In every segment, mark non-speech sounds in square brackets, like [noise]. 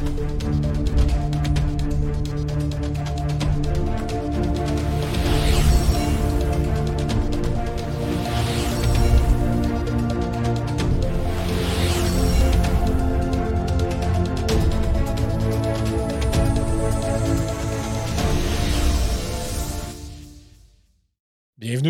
Bienvenue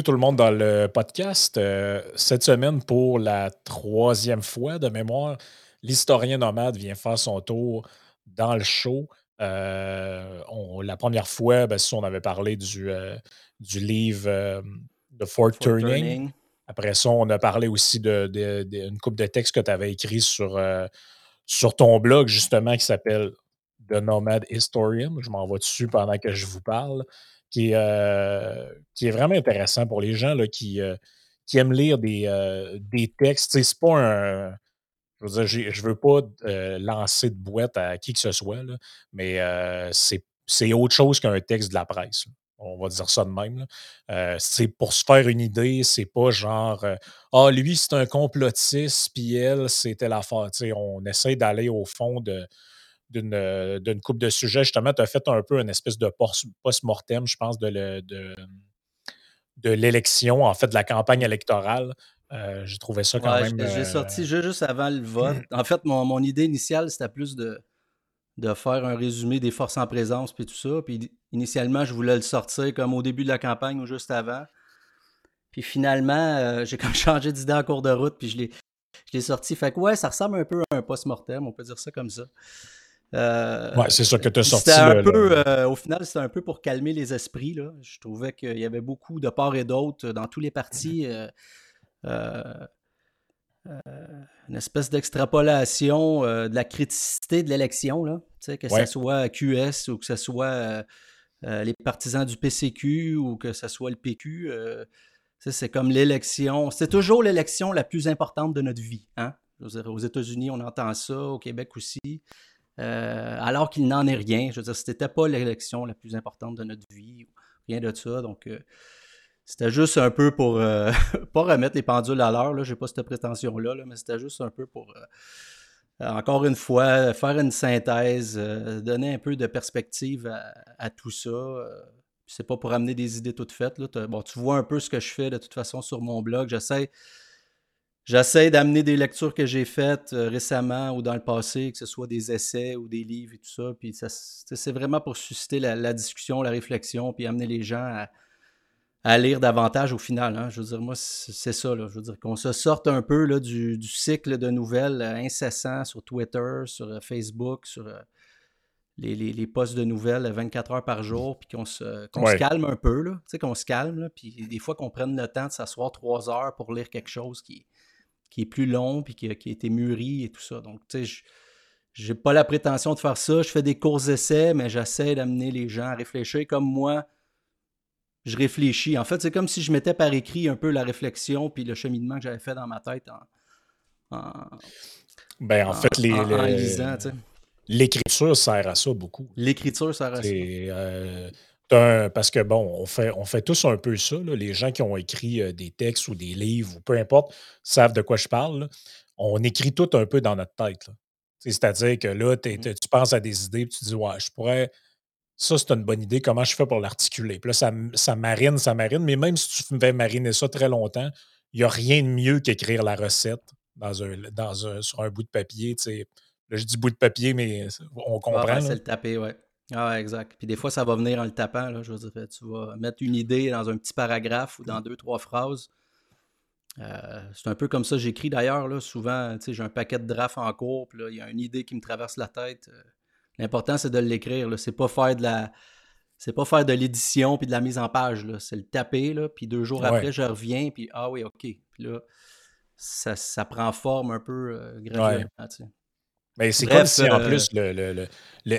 tout le monde dans le podcast. Euh, cette semaine, pour la troisième fois de mémoire, l'historien nomade vient faire son tour dans le show. Euh, la première fois, ben, on avait parlé du, euh, du livre de Fort, Turning. Après ça, on a parlé aussi d'une coupe de textes que tu avais écrit sur, sur ton blog, justement, qui s'appelle The Nomad Historian. Je m'en vais dessus pendant que je vous parle qui est, euh, qui est vraiment intéressant pour les gens là, qui, euh, qui aiment lire des, euh, des textes. C'est pas un. Je veux dire, je veux pas lancer de boîte à qui que ce soit, mais c'est autre chose qu'un texte de la presse. On va dire ça de même. c'est pour se faire une idée, c'est pas genre Ah, lui, c'est un complotiste, puis elle, c'était l'affaire. On essaie d'aller au fond euh, d'une coupe de sujets. Justement, tu as fait un peu une espèce de post-mortem, je pense, de, l'élection, en fait, de la campagne électorale. Euh, j'ai trouvé ça quand même. J'ai sorti euh, juste avant le vote. [clears throat] En fait, mon, idée initiale, c'était plus de, de faire un résumé des forces en présence puis tout ça. Puis initialement, je voulais le sortir comme au début de la campagne ou juste avant. Puis finalement, [laughs] j'ai comme changé d'idée en cours de route, puis je l'ai, je l'ai sorti. Fait que ouais, ça ressemble un peu à un post-mortem, on peut dire ça comme ça. Euh, ouais, c'est ça que tu as sorti. Un peu, euh, au final, c'était un peu pour calmer les esprits. Là. Je trouvais qu'il y avait beaucoup de part et d'autre dans tous les partis. Euh, une espèce d'extrapolation de la criticité de l'élection, là. que ce soit QS ou que ce soit les partisans du PCQ ou que ce soit le PQ. c'est comme l'élection. C'est toujours l'élection la plus importante de notre vie. Hein? aux États-Unis, on entend ça, au Québec aussi. Euh, alors qu'il n'en est rien. Je veux dire, c'était pas l'élection la plus importante de notre vie, rien de ça. Donc, euh, c'était juste un peu pour, euh, [laughs] pas remettre les pendules à l'heure, Je n'ai pas cette prétention-là, mais c'était juste un peu pour, encore une fois, faire une synthèse, donner un peu de perspective à, tout ça. c'est pas pour amener des idées toutes faites. Bon, tu vois un peu ce que je fais de toute façon sur mon blog. J'essaie J'essaie d'amener des lectures que j'ai faites euh, récemment ou dans le passé, que ce soit des essais ou des livres et tout ça. Puis c'est vraiment pour susciter la, discussion, la réflexion, puis amener les gens à, lire davantage au final. Hein. Je veux dire, moi, c'est ça. Je veux dire qu'on se sorte un peu là, du, cycle de nouvelles euh, incessant sur Twitter, sur euh, Facebook, sur les, les, posts de nouvelles 24 heures par jour, puis qu'on se, se, calme un peu, là, qu'on se calme, puis des fois qu'on prenne le temps de s'asseoir trois heures pour lire quelque chose qui, qui est plus long puis qui a, été mûri et tout ça. Donc, tu sais, j'ai pas la prétention de faire ça. Je fais des courts essais, mais j'essaie d'amener les gens à réfléchir comme moi. Je réfléchis. En fait, c'est comme si je mettais par écrit un peu la réflexion puis le cheminement que j'avais fait dans ma tête en, ben, en, fait, les, lisant. L'écriture sert à ça beaucoup. L'écriture sert à ça. Euh, parce que, bon, on fait, on fait tous un peu ça. Les gens qui ont écrit euh, des textes ou des livres ou peu importe savent de quoi je parle. On écrit tout un peu dans notre tête. C'est-à-dire que là, mmh. tu penses à des idées et tu dis, ouais, je pourrais. Ça, c'est une bonne idée. Comment je fais pour l'articuler? Puis là, ça, ça, marine, ça marine. Mais même si tu fais mariner ça très longtemps, il n'y a rien de mieux qu'écrire la recette dans un, dans un, sur un bout de papier. Là, je dis bout de papier, mais on comprend. c'est le taper, ouais. Ah, exact. Puis des fois, ça va venir en le tapant. Là, je veux dire, tu vas mettre une idée dans un petit paragraphe ou dans deux, trois phrases. Euh, c'est un peu comme ça j'écris d'ailleurs. Souvent, j'ai un paquet de drafts en cours, puis là, il y a une idée qui me traverse la tête. Euh, l'important, c'est de l'écrire. C'est pas faire de la. C'est pas faire de l'édition puis de la mise en page. C'est le taper, là, puis deux jours après, je reviens, puis ah oui, OK. Puis là, ça, ça prend forme un peu euh, graduellement. Mais c'est comme si, en euh, plus, le,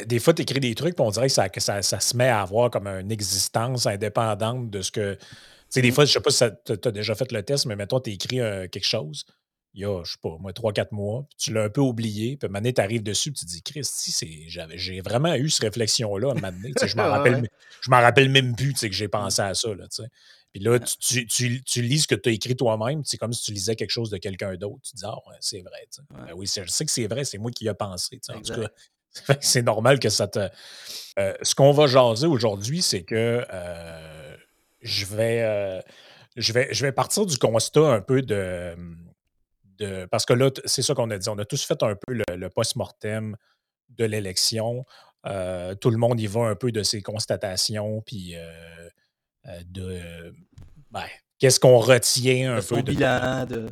des fois, tu écris des trucs, puis on dirait que, ça, ça, se met à avoir comme une existence indépendante de ce que. Tu sais, des mmh. fois, je sais pas si tu as déjà fait le test, mais mettons, tu écris euh, quelque chose, il y a, je sais pas, moi, 3-4 mois, puis tu l'as un peu oublié, puis maintenant, tu arrives dessus, puis tu te dis, Christy, j'ai vraiment eu cette réflexion-là à un moment donné. [laughs] Je m'en rappelle, rappelle même plus que j'ai mmh. pensé à ça. Là, puis là, tu, tu, tu, lis ce que tu as écrit toi-même, c'est comme si tu lisais quelque chose de quelqu'un d'autre. Tu dis, ah, ouais, c'est vrai. Ben oui, je sais que c'est vrai, c'est moi qui y ai pensé. En tout cas, [laughs] c'est normal que ça te. Euh, ce qu'on va jaser aujourd'hui, c'est que euh, je, vais, je, vais, je vais partir du constat un peu de. De parce que là, c'est ça qu'on a dit. On a tous fait un peu le, post-mortem de l'élection. tout le monde y va un peu de ses constatations, puis de. Ben, qu'est-ce qu'on retient un de peu son bilan, de.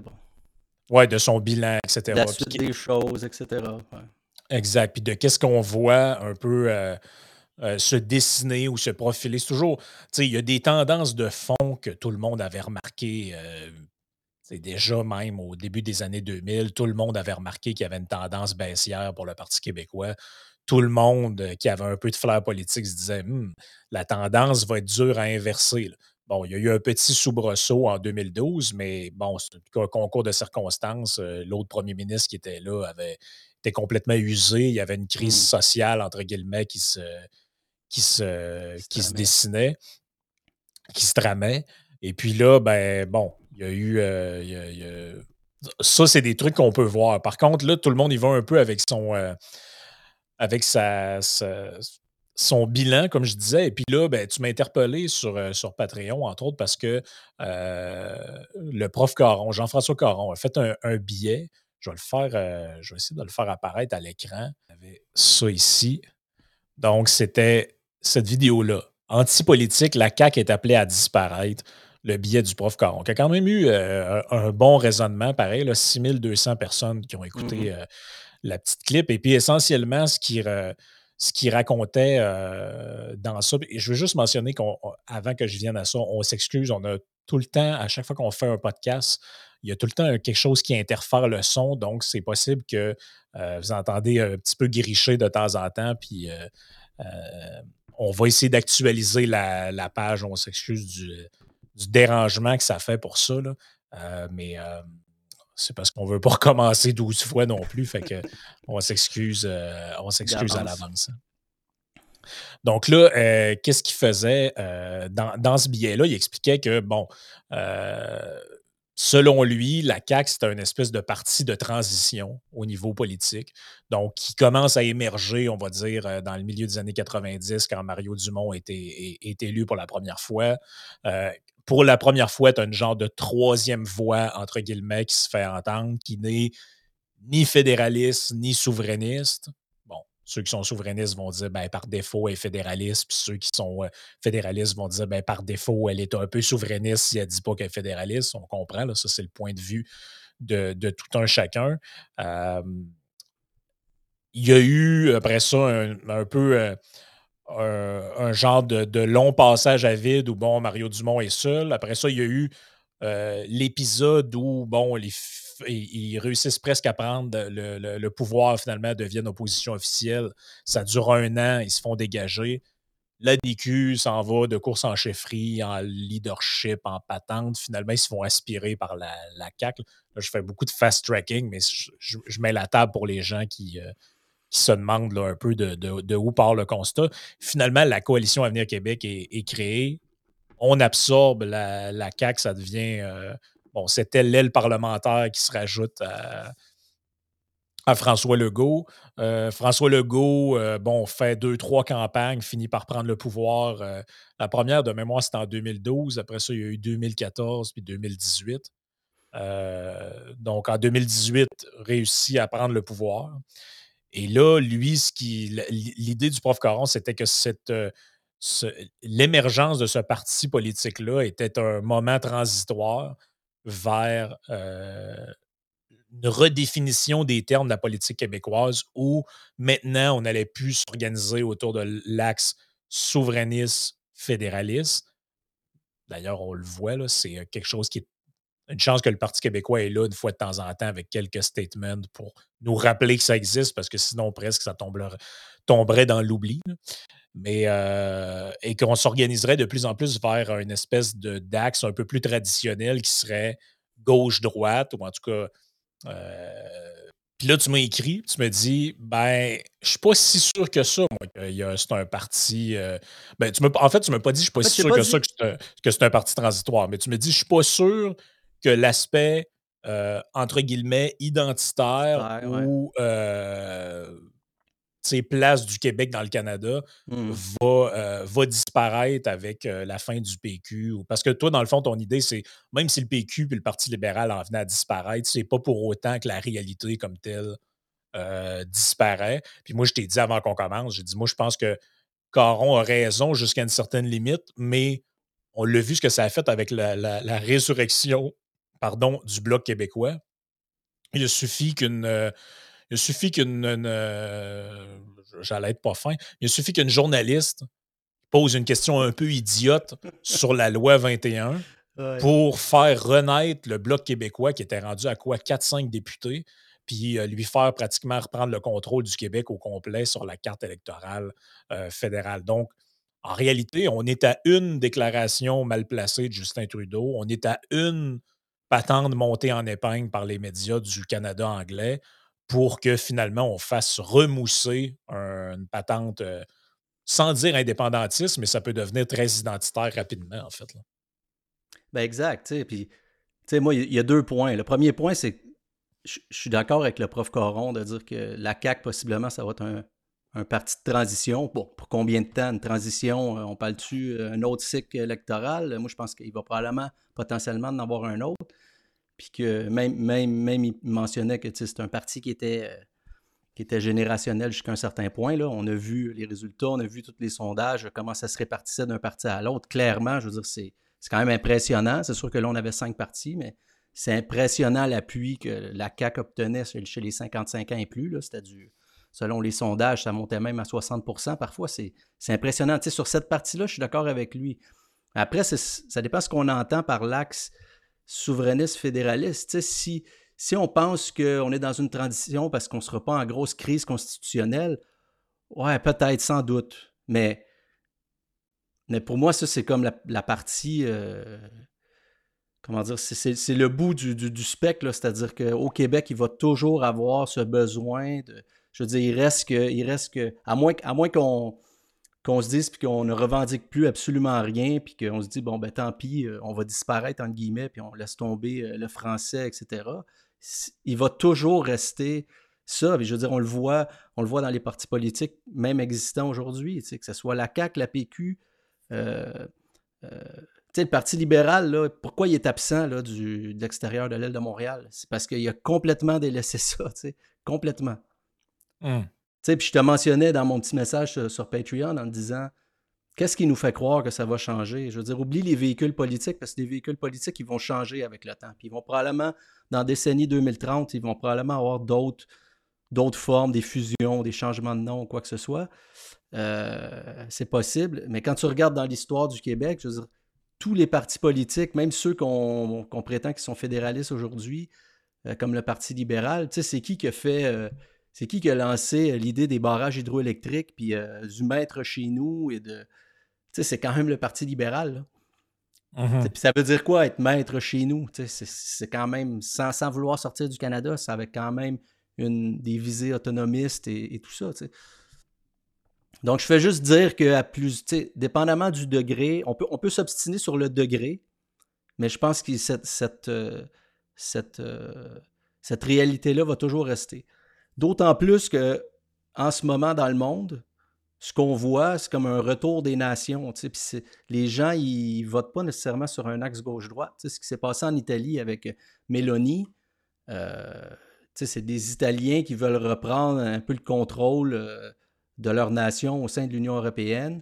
Ouais, de son bilan, etc. De la suite des choses, etc. Exact. Puis de qu'est-ce qu'on voit un peu euh, euh, se dessiner ou se profiler. C'est toujours, tu sais, il y a des tendances de fond que tout le monde avait remarqué. C'est euh, déjà même au début des années 2000, tout le monde avait remarqué qu'il y avait une tendance baissière pour le Parti québécois. Tout le monde qui avait un peu de flair politique se disait «Hum, la tendance va être dure à inverser. Bon, il y a eu un petit soubresaut en 2012, mais bon, c'est un concours de circonstances. Euh, l'autre premier ministre qui était là avait été complètement usé. Il y avait une crise mmh. sociale, entre guillemets, qui se, qui se, qui se dessinait, qui se tramait. Et puis là, ben bon, il y a eu. Euh, ça, c'est des trucs qu'on peut voir. Par contre, là, tout le monde y va un peu avec son. Euh, avec sa son bilan, comme je disais. Et puis là, ben, tu m'as interpellé sur, euh, sur Patreon, entre autres, parce que le prof Caron, Jean-François Caron, a fait un, billet. Je vais le faire, je vais essayer de le faire apparaître à l'écran. avait ça ici. Donc, c'était cette vidéo-là. Antipolitique, la CAQ est appelée à disparaître. Le billet du prof Caron, qui a quand même eu un, bon raisonnement, pareil, là, 6200 personnes qui ont écouté mmh la petite clip. Et puis, essentiellement, ce qui ce qu'il racontait euh, dans ça. Et je veux juste mentionner qu'avant que je vienne à ça, on s'excuse. On a tout le temps, à chaque fois qu'on fait un podcast, il y a tout le temps quelque chose qui interfère le son. Donc, c'est possible que euh, vous entendez un petit peu gricher de temps en temps. Puis, euh, on va essayer d'actualiser la, page. On s'excuse du, dérangement que ça fait pour ça. mais c'est parce qu'on ne veut pas [laughs] recommencer 12 fois non plus. Fait que on s'excuse, euh, on s'excuse à l'avance. Donc là, euh, qu'est-ce qu'il faisait euh, dans, ce billet-là? Il expliquait que, bon, selon lui, la CAQ, c'est une espèce de parti de transition au niveau politique. Donc, qui commence à émerger, on va dire, dans le milieu des années 90, quand Mario Dumont est, est élu pour la première fois pour la première fois, tu as une genre de troisième voix, entre guillemets, qui se fait entendre, qui n'est ni fédéraliste, ni souverainiste. Bon, ceux qui sont souverainistes vont dire, ben, par défaut, elle est fédéraliste, puis ceux qui sont euh, fédéralistes vont dire, ben, par défaut, elle est un peu souverainiste si elle ne dit pas qu'elle est fédéraliste. On comprend, là, ça, c'est le point de vue de, tout un chacun. il y a eu, après ça, un, peu... Euh, un, genre de, long passage à vide où, bon, Mario Dumont est seul. Après ça, il y a eu euh, l'épisode où, bon, ils réussissent presque à prendre le, pouvoir, finalement, deviennent opposition officielle. Ça dure un an, ils se font dégager. La DQ s'en va de course en chefferie, en leadership, en patente. Finalement, ils se font aspirer par la, la. Là, je fais beaucoup de fast-tracking, mais je, mets la table pour les gens qui, euh, qui se demandent un peu de, où part le constat. Finalement, la coalition Avenir Québec est, créée. On absorbe la, la CAQ, ça devient. Euh, bon, c'était l'aile parlementaire qui se rajoute à, François Legault. Euh, François Legault, euh, bon, fait deux, trois campagnes, finit par prendre le pouvoir. la première, de mémoire, c'était en 2012. Après ça, il y a eu 2014 puis 2018. donc, en 2018, réussit à prendre le pouvoir. Et là, lui, ce qui, l'idée du prof Caron, c'était que euh, l'émergence de ce parti politique-là était un moment transitoire vers euh, une redéfinition des termes de la politique québécoise où maintenant on allait plus s'organiser autour de l'axe souverainiste-fédéraliste. D'ailleurs, on le voit, c'est quelque chose qui est une chance que le Parti québécois est là une fois de temps en temps avec quelques statements pour nous rappeler que ça existe, parce que sinon, presque, ça tomberait, dans l'oubli. Mais euh, et qu'on s'organiserait de plus en plus vers une espèce d'axe un peu plus traditionnel qui serait gauche-droite, ou en tout cas. Euh, puis là, tu m'as écrit, tu me dis, ben, je suis pas si sûr que ça, moi, que c'est un parti. Euh, ben, tu en fait, tu m'as pas dit, je suis pas si sûr que ça, que c'est un, parti transitoire, mais tu me dis, je suis pas sûr que l'aspect, euh, entre guillemets, identitaire ou place du Québec dans le Canada mmh. va, euh, va disparaître avec euh, la fin du PQ. Parce que toi, dans le fond, ton idée, c'est même si le PQ et le Parti libéral en venaient à disparaître, c'est pas pour autant que la réalité comme telle euh, disparaît. Puis moi, je t'ai dit avant qu'on commence, j'ai dit, moi, je pense que Caron a raison jusqu'à une certaine limite, mais on l'a vu ce que ça a fait avec la, la résurrection pardon, du Bloc québécois. Il suffit qu'une il suffit qu'une. Euh, j'allais être pas fin. Il suffit qu'une journaliste pose une question un peu idiote sur la loi 21 pour faire renaître le Bloc québécois qui était rendu à quoi 4-5 députés, puis euh, lui faire pratiquement reprendre le contrôle du Québec au complet sur la carte électorale euh, fédérale. Donc, en réalité, on est à une déclaration mal placée de Justin Trudeau, on est à une patente montée en épingle par les médias du Canada anglais pour que finalement on fasse remousser une patente euh, sans dire indépendantiste, mais ça peut devenir très identitaire rapidement, en fait. Ben exact. Puis, moi, il y, a deux points. Le premier point, c'est que je suis d'accord avec le prof Coron de dire que la CAQ, possiblement, ça va être un, parti de transition. Bon, pour combien de temps une transition euh, On parle-tu euh, un autre cycle électoral? Moi, je pense qu'il va probablement, potentiellement, en avoir un autre. Puis que même, même, même il mentionnait que c'est un parti qui était, euh, qui était générationnel jusqu'à un certain point. Là. On a vu les résultats, on a vu tous les sondages, comment ça se répartissait d'un parti à l'autre. Clairement, je veux dire, c'est, quand même impressionnant. C'est sûr que là, on avait cinq partis, mais c'est impressionnant l'appui que la CAQ obtenait chez les 55 ans et plus. C'était du, selon les sondages, ça montait même à 60% Parfois, c'est, impressionnant. sur cette partie-là, je suis d'accord avec lui. Après, ça dépend ce qu'on entend par l'axe souverainiste fédéraliste. si, si on pense qu'on est dans une transition parce qu'on ne sera pas en grosse crise constitutionnelle, ouais, peut-être, sans doute. Mais, mais pour moi, ça, c'est comme la, partie. Euh, comment dire, c'est le bout du, du, spectre, c'est-à-dire qu'au Québec, il va toujours avoir ce besoin de. Je veux dire, il reste que. À moins, à moins qu'on qu'on se dise puis qu'on ne revendique plus absolument rien, puis qu'on se dit, bon, ben tant pis, euh, on va disparaître, entre guillemets, puis on laisse tomber euh, le français, etc. Il va toujours rester ça. je veux dire, on le voit, dans les partis politiques, même existants aujourd'hui, que ce soit la CAQ, la PQ, euh, le Parti libéral, pourquoi il est absent là, de l'extérieur de l'aile de Montréal? C'est parce qu'il a complètement délaissé [laughs] ça, complètement. Puis je te mentionnais dans mon petit message sur, Patreon en disant qu'est-ce qui nous fait croire que ça va changer? Je veux dire, oublie les véhicules politiques parce que les véhicules politiques, ils vont changer avec le temps. Puis ils vont probablement, dans la décennie 2030, ils vont probablement avoir d'autres, d'autres formes, des fusions, des changements de nom, quoi que ce soit. Euh, c'est possible. Mais quand tu regardes dans l'histoire du Québec, je veux dire, tous les partis politiques, même ceux qu'on, prétend qui sont fédéralistes aujourd'hui, euh, comme le Parti libéral, tu sais, c'est qui qui a fait. Euh, c'est qui qui a lancé euh, l'idée des barrages hydroélectriques, puis euh, du maître chez nous et de. Tu sais, c'est quand même le Parti libéral. Mmh puis ça veut dire quoi être maître chez nous? C'est quand même, sans, sans, vouloir sortir du Canada, ça avait quand même une, des visées autonomistes et, tout ça. Donc, je fais juste dire que, plus, dépendamment du degré, on peut, on peut s'obstiner sur le degré, mais je pense que cette, cette, euh, cette, cette réalité-là va toujours rester. D'autant plus que en ce moment dans le monde, ce qu'on voit, c'est comme un retour des nations. les gens, ils ne votent pas nécessairement sur un axe gauche-droite. Ce qui s'est passé en Italie avec Mélanie, euh, c'est des Italiens qui veulent reprendre un peu le contrôle euh, de leur nation au sein de l'Union européenne.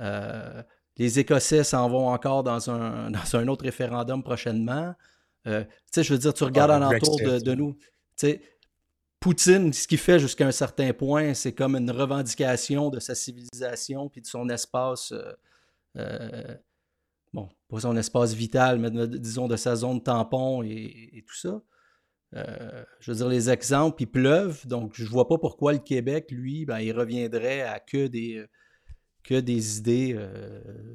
Euh, les Écossais s'en vont encore dans un, [laughs] dans un autre référendum prochainement. je veux dire, tu regardes en ah, alentour de, de, nous. Poutine, ce qu'il fait jusqu'à un certain point, c'est comme une revendication de sa civilisation puis de son espace, euh, euh, bon, pas son espace vital, mais disons de sa zone tampon et, tout ça. Euh, je veux dire, les exemples, ils pleuvent, donc je vois pas pourquoi le Québec, lui, ben, il reviendrait à que des, que des idées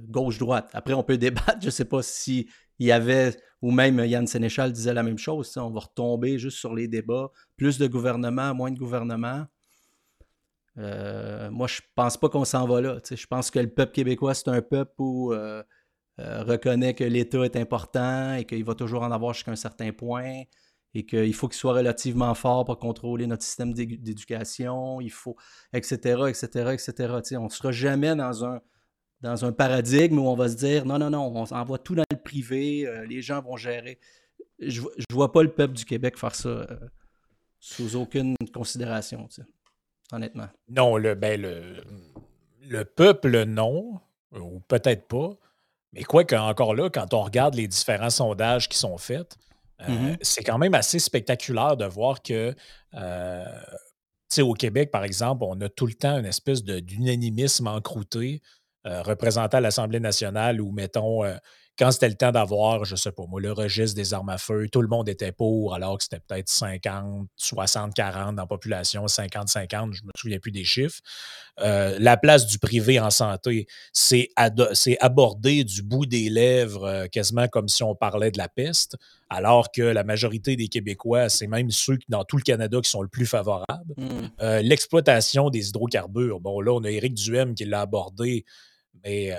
gauche-droite. Après, on peut débattre, je sais pas si il y avait, ou même Yann Sénéchal disait la même chose, on va retomber juste sur les débats, plus de gouvernement, moins de gouvernement. Euh, moi, je pense pas qu'on s'en va là. Je pense que le peuple québécois, c'est un peuple où euh, euh, reconnaît que l'État est important et qu'il va toujours en avoir jusqu'à un certain point et qu'il faut qu'il soit relativement fort pour contrôler notre système d'éducation, il faut, etc., etc., etc. on ne sera jamais dans un, dans un paradigme où on va se dire non, non, non, on envoie tout dans le privé, euh, les gens vont gérer. Je ne vois pas le peuple du Québec faire ça euh, sous aucune considération, honnêtement. Non, le, ben, le, le peuple, non, ou peut-être pas. Mais quoi qu'encore là, quand on regarde les différents sondages qui sont faits, euh, mm-hmm. c'est quand même assez spectaculaire de voir que, au Québec, par exemple, on a tout le temps une espèce d'unanimisme encrouté euh, représentant à l'Assemblée nationale où, mettons, quand c'était le temps d'avoir, je sais pas moi, le registre des armes à feu, tout le monde était pour, alors que c'était peut-être 50, 60, 40 dans la population, 50, 50, je me souviens plus des chiffres. Euh, la place du privé en santé, c'est abordé du bout des lèvres, euh, quasiment comme si on parlait de la peste, alors que la majorité des Québécois, c'est même ceux dans tout le Canada qui sont le plus favorables. Euh, l'exploitation des hydrocarbures, bon là, on a Éric Duhem qui l'a abordé, mais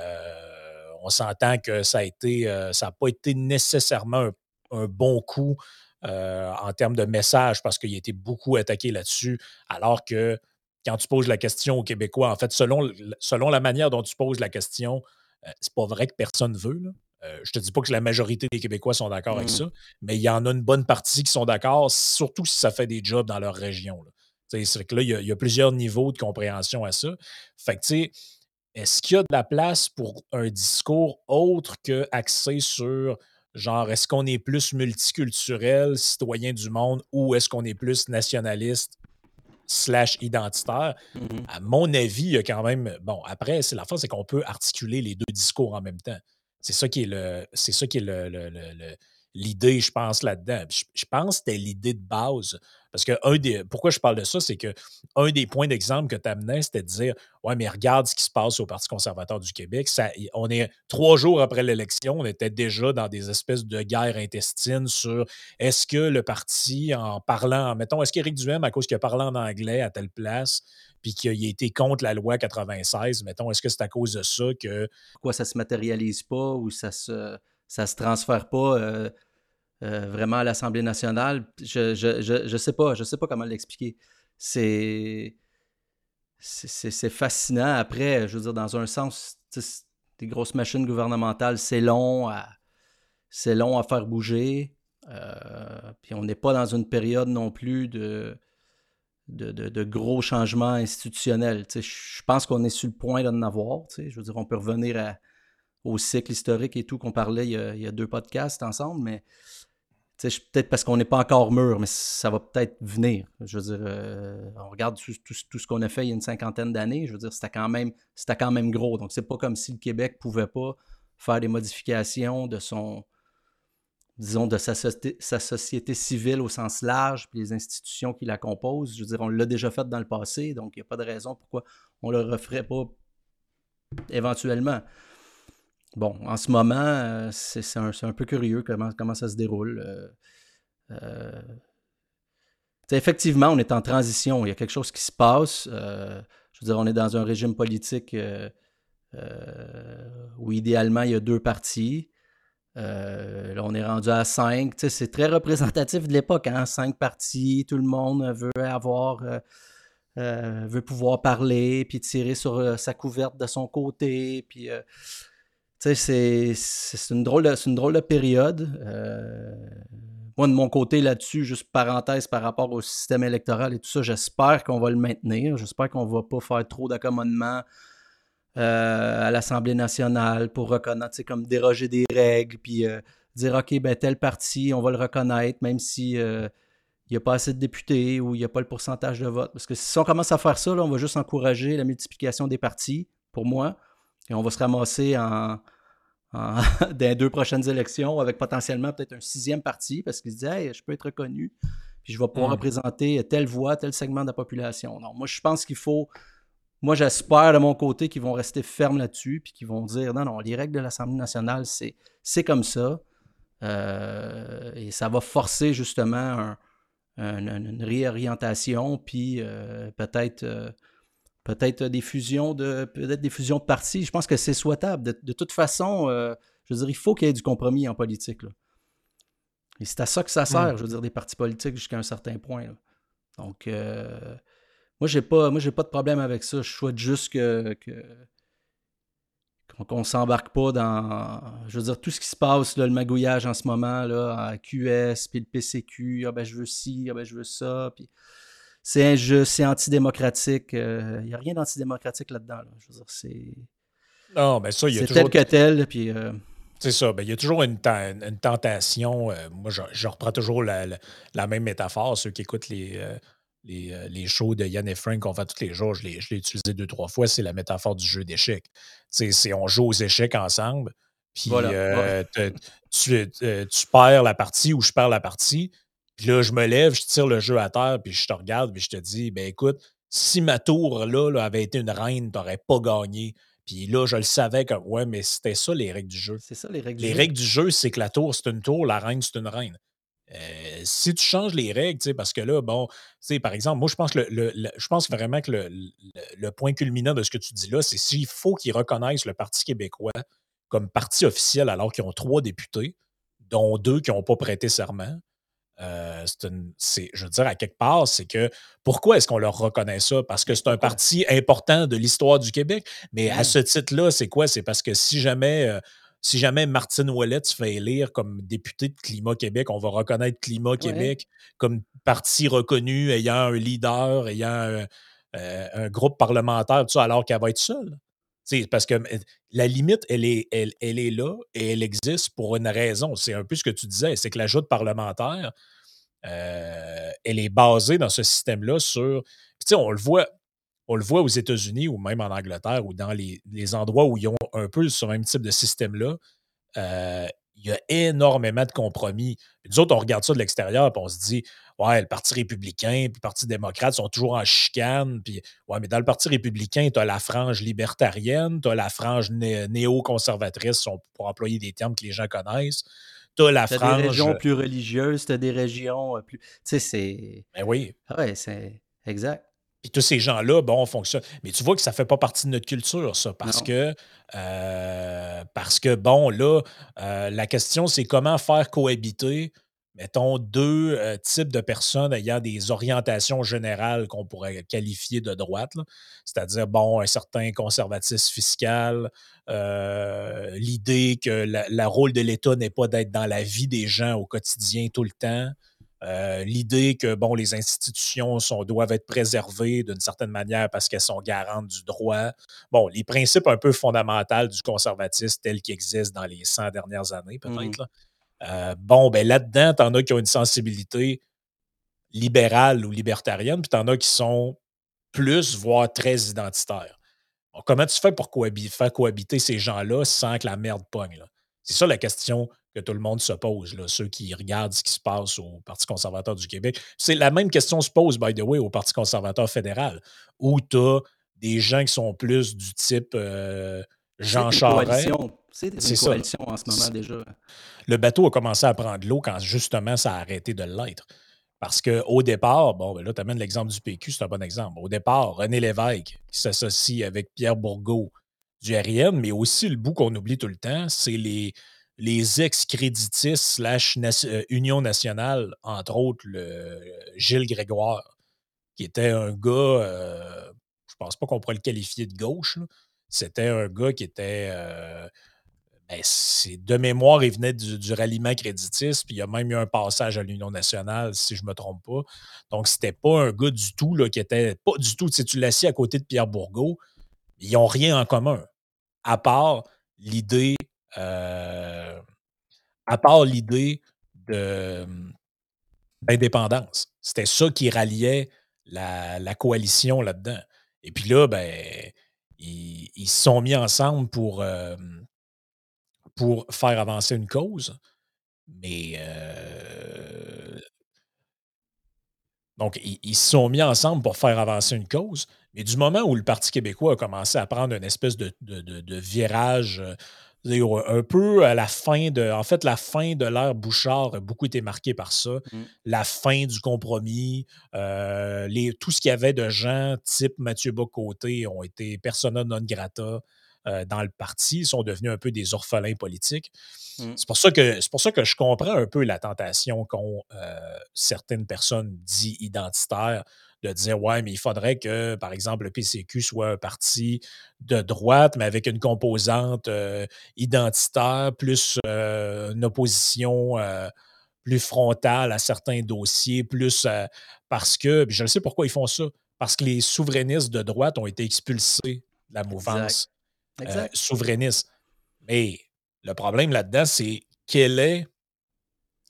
on s'entend que ça a été, euh, ça n'a pas été nécessairement un, bon coup euh, en termes de message parce qu'il a été beaucoup attaqué là-dessus, alors que quand tu poses la question aux Québécois, en fait, selon, selon la manière dont tu poses la question, euh, c'est pas vrai que personne veut. je te dis pas que la majorité des Québécois sont d'accord avec mmh. ça, mais il y en a une bonne partie qui sont d'accord, surtout si ça fait des jobs dans leur région. C'est que là, il y, y, a, plusieurs niveaux de compréhension à ça. Fait que, tu sais, est-ce qu'il y a de la place pour un discours autre que axé sur genre est-ce qu'on est plus multiculturel, citoyen du monde, ou est-ce qu'on est plus nationaliste slash identitaire? Mmh à mon avis, il y a quand même. Bon, après, c'est la force, c'est qu'on peut articuler les deux discours en même temps. C'est ça qui est le. C'est ça qui est le l'idée, je pense, là-dedans. Je, pense que c'était l'idée de base. Parce que un des. Pourquoi je parle de ça, c'est que un des points d'exemple que tu amenais, c'était de dire Ouais, mais regarde ce qui se passe au Parti conservateur du Québec. Ça, on est trois jours après l'élection, on était déjà dans des espèces de guerres intestines sur est-ce que le parti, en parlant, mettons, est-ce qu'Éric Duhem, à cause qu'il a parlé en anglais à telle place, puis qu'il a été contre la loi 96, mettons, est-ce que c'est à cause de ça que. Pourquoi ça se matérialise pas ou ça se ça se transfère pas euh, euh, vraiment à l'Assemblée nationale. Je, je, sais pas, je sais pas comment l'expliquer. C'est c'est fascinant. Après, je veux dire, dans un sens, des grosses machines gouvernementales, c'est long à c'est long à faire bouger. Euh, puis on n'est pas dans une période non plus de, de, gros changements institutionnels. Je pense qu'on est sur le point d'en avoir. Je veux dire, on peut revenir au cycle historique et tout qu'on parlait il y, a, deux podcasts ensemble, mais peut-être parce qu'on n'est pas encore mûr, mais ça va peut-être venir. Je veux dire, euh, on regarde tout, ce qu'on a fait il y a une cinquantaine d'années, je veux dire, c'était quand même, quand même gros. Donc, c'est pas comme si le Québec pouvait pas faire des modifications de son, de sa, sa société civile au sens large, puis les institutions qui la composent. Je veux dire, on l'a déjà fait dans le passé, donc il n'y a pas de raison pourquoi on le referait pas éventuellement. Bon, en ce moment, euh, c'est un, peu curieux comment, comment ça se déroule. Euh, euh, effectivement, on est en transition. Il y a quelque chose qui se passe. je veux dire, on est dans un régime politique où idéalement, il y a deux partis. là, on est rendu à cinq. C'est très représentatif de l'époque. Hein? Cinq partis, tout le monde veut avoir, veut pouvoir parler, puis tirer sur sa couverte de son côté. Puis c'est une, drôle de, une drôle de période. Euh, moi, de mon côté, là-dessus, juste parenthèse par rapport au système électoral et tout ça, j'espère qu'on va le maintenir. J'espère qu'on ne va pas faire trop d'accommodements euh, à l'Assemblée nationale pour reconnaître, comme déroger des règles, puis euh, dire, OK, ben tel parti, on va le reconnaître, même si il n'y a pas assez de députés ou il n'y a pas le pourcentage de vote. Parce que si on commence à faire ça, on va juste encourager la multiplication des partis, pour moi. Et on va se ramasser en, [laughs] dans les deux prochaines élections avec potentiellement peut-être un sixième parti parce qu'il se dit hey, je peux être reconnu, puis je vais pouvoir représenter telle voix, tel segment de la population. Non, moi, je pense qu'il faut. Moi, j'espère de mon côté qu'ils vont rester fermes là-dessus, puis qu'ils vont dire non, non, les règles de l'Assemblée nationale, c'est comme ça. Euh, et ça va forcer justement une réorientation, puis euh, peut-être. Euh, peut-être des fusions de peut-être des fusions de partis. Je pense que c'est souhaitable. De, toute façon, euh, je veux dire, il faut qu'il y ait du compromis en politique. Et c'est à ça que ça mmh. sert, je veux dire, des partis politiques jusqu'à un certain point. Donc, euh, moi, j'ai pas, moi, j'ai pas de problème avec ça. Je souhaite juste que, qu'on s'embarque pas dans, je veux dire, tout ce qui se passe, le magouillage en ce moment, là, à QS, puis le PCQ, ah ben je veux ci, ah ben je veux ça, puis c'est injuste, c'est antidémocratique. Il euh, n'y a rien d'antidémocratique là-dedans. Je veux dire, c'est. Non, mais ça, il y a toujours. tel que tel, puis. Euh, c'est ça. Ben, il y a toujours une, tentation. Euh, moi, je, reprends toujours la, même métaphore. Ceux qui écoutent les, les, shows de Yann et Frank qu'on fait tous les jours, je l'ai utilisé deux, trois fois. C'est la métaphore du jeu d'échecs. C'est on joue aux échecs ensemble. Puis tu, tu, perds la partie ou je perds la partie. Puis là, je me lève, je tire le jeu à terre, puis je te regarde, puis je te dis, ben écoute, si ma tour là, avait été une reine, t'aurais pas gagné. Puis là, je le savais que, ouais, mais c'était ça les règles du jeu. C'est ça les règles les du jeu. Les règles du jeu, c'est que la tour, c'est une tour, la reine, c'est une reine. Euh, si tu changes les règles, parce que là, bon, par exemple, moi, je pense, que le, je pense vraiment que le, point culminant de ce que tu dis là, c'est s'il faut qu'ils reconnaissent le Parti québécois comme parti officiel alors qu'ils ont trois députés, dont deux qui n'ont pas prêté serment, euh, c'est je veux dire, à quelque part, c'est que pourquoi est-ce qu'on leur reconnaît ça? Parce que c'est un parti important de l'histoire du Québec. Mais à ce titre-là, c'est quoi? C'est parce que si jamais, euh, si jamais Martine Ouellet se fait élire comme député de Climat Québec, on va reconnaître Climat Québec comme parti reconnu, ayant un leader, ayant un, euh, groupe parlementaire, tout ça, alors qu'elle va être seule. Parce que la limite, elle est, elle, est là et elle existe pour une raison. C'est un peu ce que tu disais, c'est que l'ajout parlementaire, euh, elle est basée dans ce système-là sur. on le voit. On le voit aux États-Unis ou même en Angleterre ou dans les, endroits où ils ont un peu ce même type de système-là. Euh, il y a énormément de compromis. nous autres, on regarde ça de l'extérieur et on se dit Ouais, le Parti républicain puis le Parti démocrate sont toujours en chicane. Puis, ouais, mais dans le Parti républicain, tu as la frange libertarienne, tu as la frange néo-conservatrice, pour employer des termes que les gens connaissent tu la frange. des régions plus religieuses, tu des régions euh, plus. Tu sais, c'est. Ben oui. Ouais, c'est exact. Puis tous ces gens-là, bon, fonctionnent. Mais tu vois que ça ne fait pas partie de notre culture, ça, parce que, euh, parce que bon, là, euh, la question, c'est comment faire cohabiter, mettons, deux types de personnes ayant des orientations générales qu'on pourrait qualifier de droite, c'est-à-dire, bon, un certain conservatisme fiscal, l'idée que le rôle de l'État n'est pas d'être dans la vie des gens au quotidien tout le temps. Euh, l'idée que bon, les institutions sont, doivent être préservées d'une certaine manière parce qu'elles sont garantes du droit. Bon, les principes un peu fondamentaux du conservatisme tels qu'ils existent dans les 100 dernières années, peut-être. Mmh. Euh, bon, ben là-dedans, tu en as qui ont une sensibilité libérale ou libertarienne, puis tu en as qui sont plus, voire très identitaires. comment tu fais pour faire cohabiter ces gens-là sans que la merde pogne? C'est ça la question que tout le monde se pose, là, ceux qui regardent ce qui se passe au Parti conservateur du Québec. C'est la même question se pose, by the way, au Parti conservateur fédéral, où tu as des gens qui sont plus du type euh, Jean Charest. C'est une coalition en ce moment déjà. Le bateau a commencé à prendre l'eau quand justement ça a arrêté de l'être. Parce qu'au départ, bon, ben là, tu amènes l'exemple du PQ, c'est un bon exemple. Au départ, René Lévesque qui s'associe avec Pierre Bourgault du RIM, mais aussi le bout qu'on oublie tout le temps, c'est les, les ex-créditistes slash euh, Union nationale, entre autres le Gilles Grégoire, qui était un gars, euh, je pense pas qu'on pourrait le qualifier de gauche, c'était un gars qui était, euh, ben, de mémoire, il venait du, ralliement créditiste, puis il y a même eu un passage à l'Union nationale, si je ne me trompe pas. Donc, c'était pas un gars du tout là, qui était, pas du tout, si tu l'assis à côté de Pierre Bourgault, ils n'ont rien en commun, à part l'idée euh, à part l'idée d'indépendance. C'était ça qui ralliait la, coalition là-dedans. Et puis là, ben, ils, se sont mis ensemble pour, euh, pour faire avancer une cause. Mais euh, donc, ils, se sont mis ensemble pour faire avancer une cause. Mais du moment où le Parti québécois a commencé à prendre une espèce de virage un peu à la fin de. En fait, la fin de l'ère Bouchard a beaucoup été marquée par ça. Mmh. La fin du compromis. Euh, les, tout ce qu'il y avait de gens type Mathieu Bocoté ont été persona non grata. dans le parti, sont devenus un peu des orphelins politiques. Mmh. C'est pour, ça que, pour ça que je comprends un peu la tentation qu'ont certaines personnes dites identitaires de dire Ouais, mais il faudrait que, par exemple, le PCQ soit un parti de droite, mais avec une composante identitaire, plus une opposition plus frontale à certains dossiers, plus parce que, je ne sais pourquoi ils font ça, parce que les souverainistes de droite ont été expulsés de la mouvance souverainiste. Mais le problème là-dedans, c'est quelle est.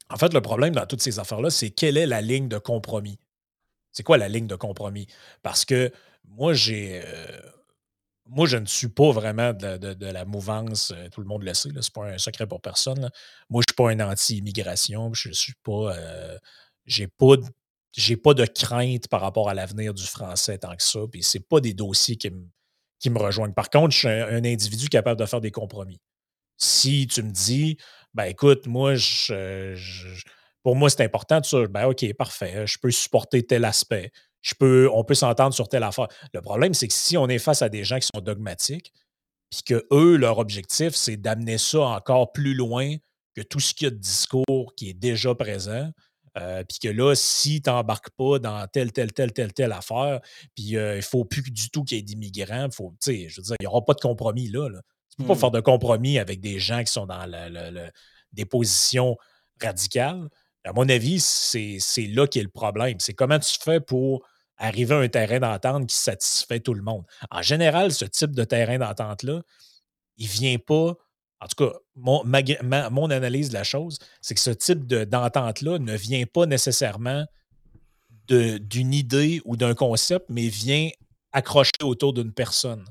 En fait, le problème dans toutes ces affaires-là, c'est quelle est la ligne de compromis? C'est quoi la ligne de compromis? Parce que moi, j'ai. Euh, moi, je ne suis pas vraiment de, la mouvance, euh, tout le monde le sait, ce n'est pas un secret pour personne. Moi, je ne suis pas un anti-immigration, je suis pas. Euh, j'ai pas de crainte par rapport à l'avenir du français tant que ça. Puis c'est pas des dossiers qui me, qui me rejoignent. Par contre, je suis un, individu capable de faire des compromis. Si tu me dis, ben écoute, moi, je pour moi, c'est important, ça. Ben, OK, parfait. Je peux supporter tel aspect. Je peux, on peut s'entendre sur telle affaire. Le problème, c'est que si on est face à des gens qui sont dogmatiques, puis que eux, leur objectif, c'est d'amener ça encore plus loin que tout ce qu'il y a de discours qui est déjà présent, euh, puis que là, si tu n'embarques pas dans telle, telle, telle, telle, telle affaire, puis euh, il ne faut plus du tout qu'il y ait d'immigrants, faut, je veux dire, il n'y aura pas de compromis là. Tu ne peux pas mmh. faire de compromis avec des gens qui sont dans des positions radicales. À mon avis, c'est là qu'est le problème. C'est comment tu fais pour arriver à un terrain d'entente qui satisfait tout le monde. En général, ce type de terrain d'entente-là, il ne vient pas. En tout cas, mon, mon analyse de la chose, c'est que ce type d'entente-là ne vient pas nécessairement d'une idée ou d'un concept, mais vient accrocher autour d'une personne.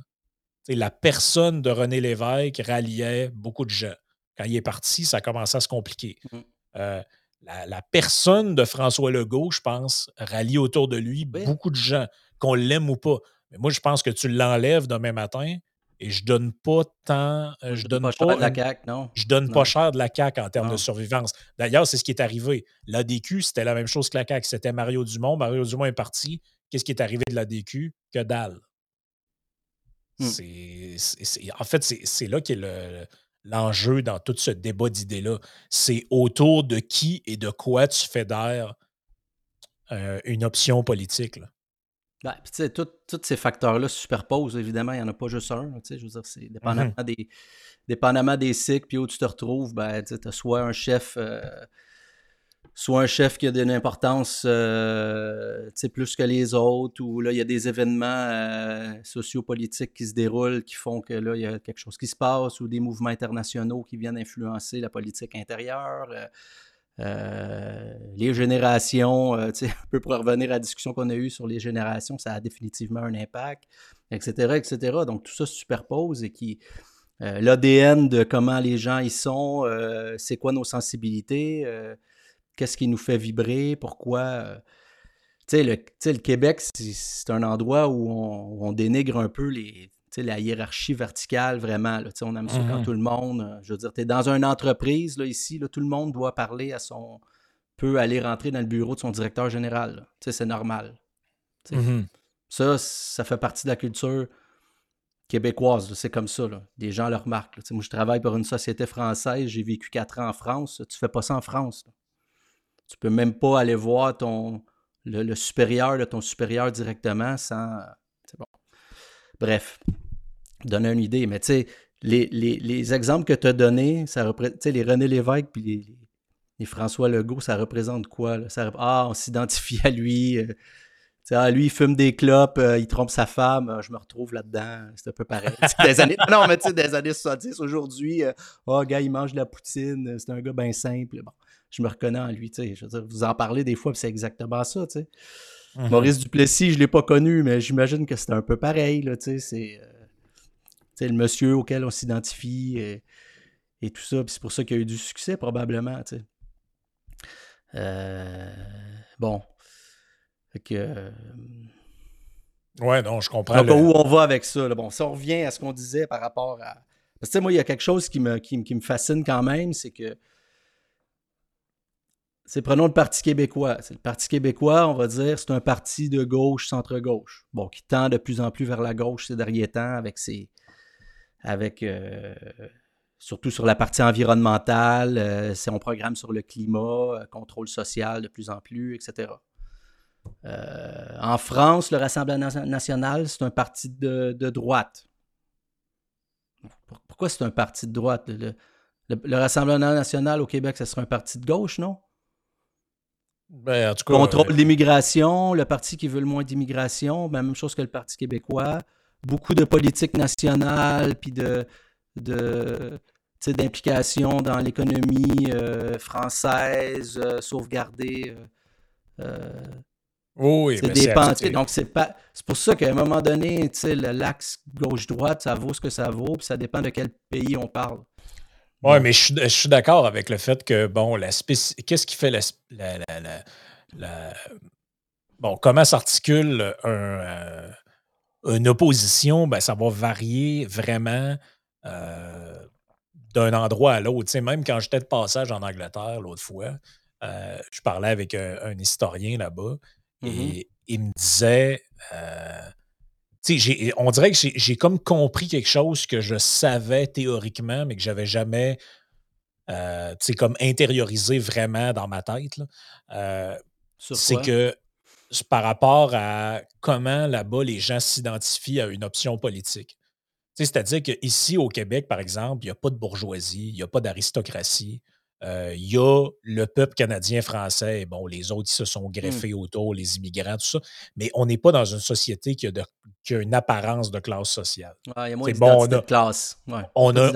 la personne de René Lévesque ralliait beaucoup de gens. Quand il est parti, ça a commencé à se compliquer. Mmh. Euh, la, personne de François Legault, je pense, rallie autour de lui beaucoup de gens, qu'on l'aime ou pas. Mais moi, je pense que tu l'enlèves demain matin et je donne pas tant. Euh, je donne pas, cher de la CAQ, non. Je donne pas cher de la CAQ en termes de survivance. D'ailleurs, c'est ce qui est arrivé. L'ADQ, c'était la même chose que la CAQ. C'était Mario Dumont. Mario Dumont est parti. Qu'est-ce qui est arrivé de l'ADQ? Que dalle. Hmm. en fait, c'est là qu'est le, l'enjeu dans tout ce débat d'idées-là. C'est autour de qui et de quoi tu fédères euh, une option politique. Ben, tous ces facteurs-là se superposent, évidemment, il n'y en a pas juste un. Je veux dire, c'est dépendamment, des, dépendamment des cycles, puis où tu te retrouves, ben, tu as soit un chef euh, soit un chef qui a une importance euh, plus que les autres, ou là, il y a des événements euh, sociopolitiques qui se déroulent qui font que là, il y a quelque chose qui se passe, ou des mouvements internationaux qui viennent influencer la politique intérieure. Euh, les générations, [laughs] un peu pour revenir à la discussion qu'on a eue sur les générations, ça a définitivement un impact, etc., etc. Donc tout ça se superpose et qui, l'ADN de comment les gens y sont, c'est quoi nos sensibilités, qu'est-ce qui nous fait vibrer, pourquoi. Euh, tu sais, le, Québec, c'est un endroit où on, dénigre un peu les, la hiérarchie verticale, vraiment. Là, on aime ça quand mmh tout le monde. Euh, je veux dire, tu es dans une entreprise, là, ici, là, tout le monde doit parler à son. peut aller rentrer dans le bureau de son directeur général. C'est normal. Mmh ça, ça fait partie de la culture québécoise. C'est comme ça. Là. Des gens le remarquent. Moi, je travaille pour une société française. J'ai vécu quatre ans en France. Tu fais pas ça en France. Tu peux même pas aller voir ton, le, supérieur de ton supérieur directement sans. C'est bon. Bref, donner une idée. Mais tu sais, les, exemples que tu as donnés, ça représente, les René Lévesque puis les, François Legault, ça représente quoi? Ça, ah, on s'identifie à lui. Euh, ah, lui, il fume des clopes, euh, il trompe sa femme, euh, je me retrouve là-dedans. C'est un peu pareil. [laughs] Des années, non, mais tu sais, des années 70, aujourd'hui, oh, gars, il mange de la poutine, c'est un gars bien simple. Bon je me reconnais en lui. Je veux dire, vous en parlez des fois, c'est exactement ça. tu sais. Mm-hmm. Maurice Duplessis, je ne l'ai pas connu, mais j'imagine que c'est un peu pareil. Là, c'est, euh, le monsieur auquel on s'identifie et, et, tout ça. c'est pour ça qu'il y a eu du succès, probablement. Tu sais. Euh, bon. Fait que. Euh, ouais, non, je comprends. Donc, où on va avec ça? Là. Bon, si on revient à ce qu'on disait par rapport à. Parce que, moi, il y a quelque chose qui me, qui, qui me fascine quand même, c'est que c'est prenons le Parti québécois. C'est le Parti québécois, on va dire, c'est un parti de gauche, centre-gauche. Bon, qui tend de plus en plus vers la gauche ces derniers temps avec ses, avec surtout sur la partie environnementale, c'est un programme sur le climat, contrôle social de plus en plus, etc. en France, le Rassemblement national, c'est un parti de, droite. Pourquoi c'est un parti de droite? Le, le, Rassemblement national au Québec, ce serait un parti de gauche, non? Ben, Contrôle d'immigration, le parti qui veut le moins d'immigration, ben, même chose que le Parti québécois. Beaucoup de politique nationale, puis de, de d'implication dans l'économie euh, française, euh, sauvegarder. Euh, oui, c'est Donc, c'est pas. C'est pour ça qu'à un moment donné, l'axe gauche-droite, ça vaut ce que ça vaut, puis ça dépend de quel pays on parle. Oui, mais je, suis d'accord avec le fait que, bon, la qu'est-ce qui fait la, bon, comment s'articule euh, une opposition, ben, ça va varier vraiment euh, d'un endroit à l'autre. même quand j'étais de passage en Angleterre l'autre fois, euh, je parlais avec un, historien là-bas mm-hmm. et il me disait on dirait que j'ai comme compris quelque chose que je savais théoriquement, mais que j'avais jamais euh, comme intériorisé vraiment dans ma tête. Euh, c'est que par rapport à comment là-bas les gens s'identifient à une option politique. C'est-à-dire qu'ici au Québec, par exemple, il n'y a pas de bourgeoisie, il n'y a pas d'aristocratie. Euh, il y a le peuple canadien-français, bon, les autres, ils se sont mmh. greffés autour, les immigrants, tout ça, mais on n'est pas dans une société qui a, une apparence de classe sociale. il y a moins bon, de classe. on, a,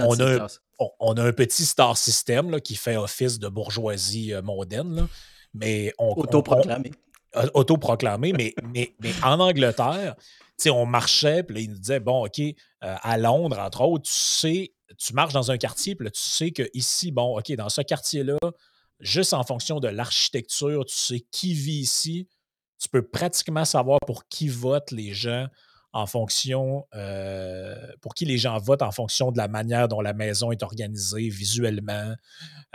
on, a, un petit star system là, qui fait office de bourgeoisie euh, mondaine, mais on... Autoproclamé. Autoproclamé, mais, mais, mais en Angleterre, on marchait, puis là, il nous disait, bon, OK, euh, à Londres, entre autres, tu sais tu marches dans un quartier, puis là, tu sais que ici, bon, OK, dans ce quartier-là, juste en fonction de l'architecture, tu sais qui vit ici. Tu peux pratiquement savoir pour qui votent les gens en fonction, euh, pour qui les gens votent en fonction de la manière dont la maison est organisée visuellement.